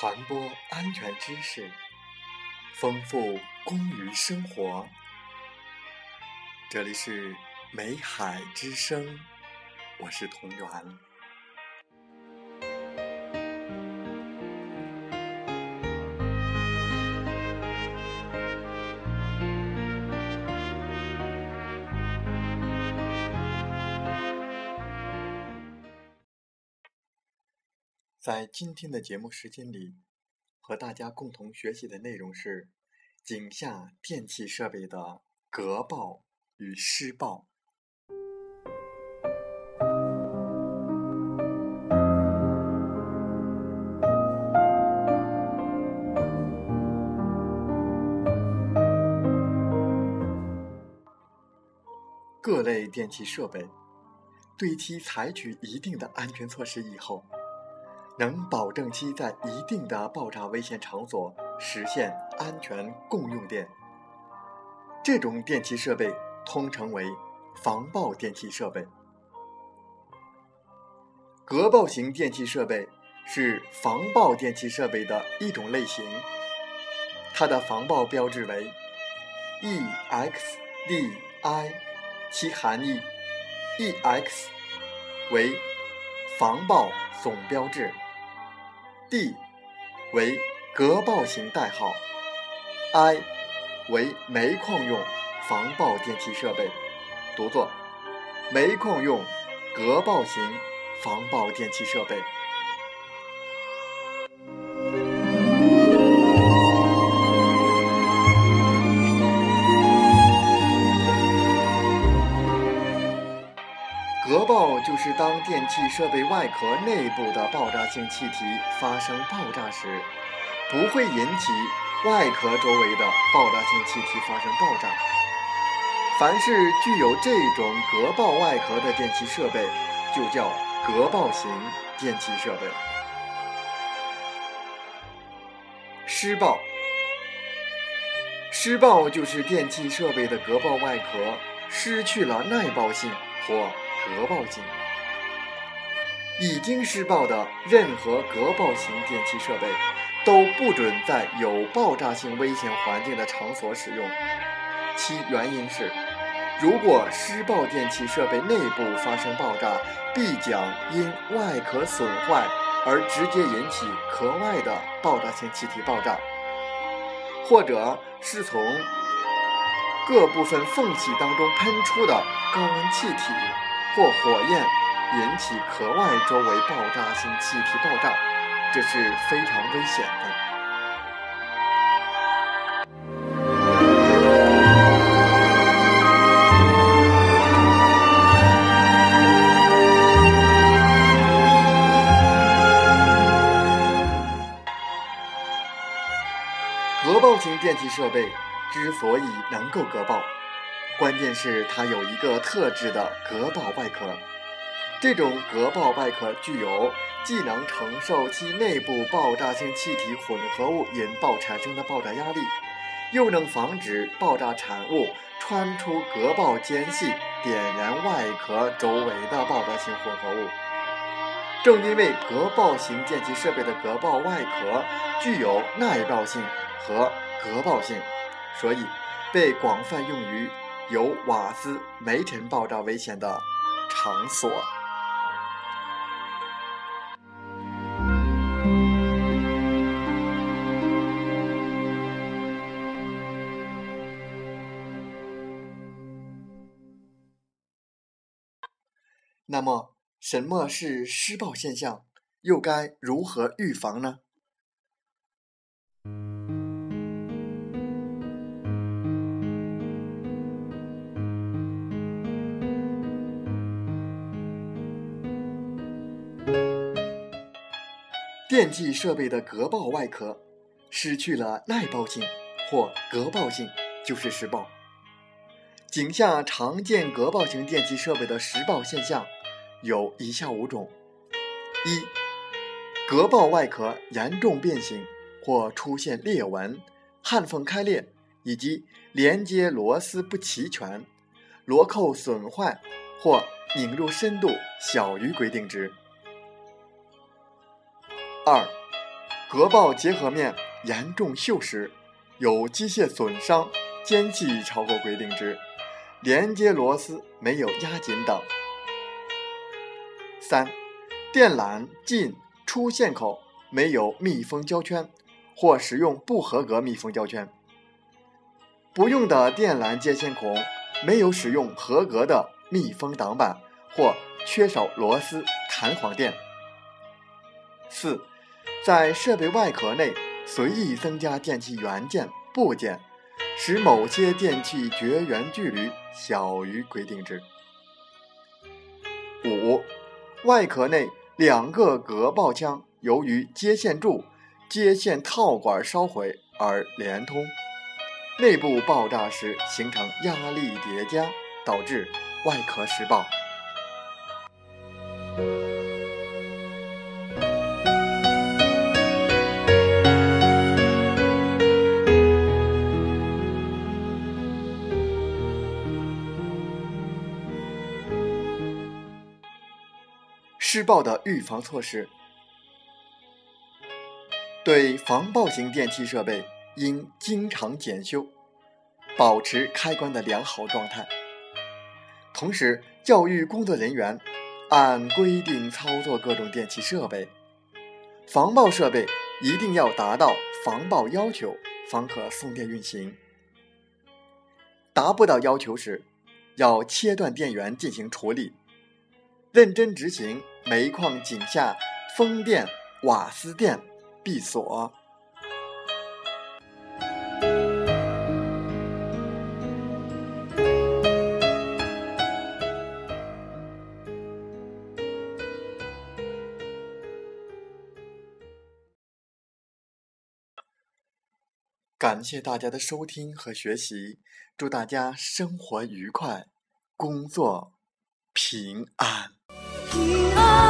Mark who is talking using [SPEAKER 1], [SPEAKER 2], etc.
[SPEAKER 1] 传播安全知识，丰富工于生活。这里是美海之声，我是同源。在今天的节目时间里，和大家共同学习的内容是井下电气设备的隔爆与施爆。各类电气设备对其采取一定的安全措施以后。能保证其在一定的爆炸危险场所实现安全共用电。这种电气设备通称为防爆电气设备。隔爆型电气设备是防爆电气设备的一种类型，它的防爆标志为 EXDI，其含义 EX 为防爆总标志。D 为隔爆型代号，I 为煤矿用防爆电气设备，读作煤矿用隔爆型防爆电气设备。是当电气设备外壳内部的爆炸性气体发生爆炸时，不会引起外壳周围的爆炸性气体发生爆炸。凡是具有这种隔爆外壳的电气设备，就叫隔爆型电气设备。施爆，施爆就是电气设备的隔爆外壳失去了耐爆性或。隔爆性已经施爆的任何隔爆型电气设备都不准在有爆炸性危险环境的场所使用。其原因是，如果施爆电气设备内部发生爆炸，必将因外壳损坏而直接引起壳外的爆炸性气体爆炸，或者是从各部分缝隙当中喷出的高温气体。或火焰引起壳外周围爆炸性气体爆炸，这是非常危险的。隔爆型电气设备之所以能够隔爆。关键是它有一个特制的隔爆外壳，这种隔爆外壳具有既能承受其内部爆炸性气体混合物引爆产生的爆炸压力，又能防止爆炸产物穿出隔爆间隙点燃外壳周围的爆炸性混合物。正因为隔爆型电气设备的隔爆外壳具有耐爆性和隔爆性，所以被广泛用于。有瓦斯、煤尘爆炸危险的场所。那么，什么是施爆现象？又该如何预防呢？电气设备的隔爆外壳失去了耐爆性或隔爆性，就是施爆。井下常见隔爆型电气设备的实爆现象有以下五种：一、隔爆外壳严重变形或出现裂纹、焊缝开裂，以及连接螺丝不齐全、螺扣损坏或拧入深度小于规定值。二、隔爆结合面严重锈蚀，有机械损伤、间隙超过规定值，连接螺丝没有压紧等。三、电缆进出线口没有密封胶圈，或使用不合格密封胶圈。不用的电缆接线孔没有使用合格的密封挡板，或缺少螺丝弹簧垫。四，在设备外壳内随意增加电器元件部件，使某些电器绝缘距离小于规定值。五，外壳内两个隔爆腔由于接线柱、接线套管烧毁而连通。内部爆炸时形成压力叠加，导致外壳失爆。施爆的预防措施，对防爆型电器设备。应经常检修，保持开关的良好状态。同时，教育工作人员按规定操作各种电器设备。防爆设备一定要达到防爆要求，方可送电运行。达不到要求时，要切断电源进行处理。认真执行煤矿井下风电、瓦斯电闭锁。感谢大家的收听和学习，祝大家生活愉快，工作平安。平安。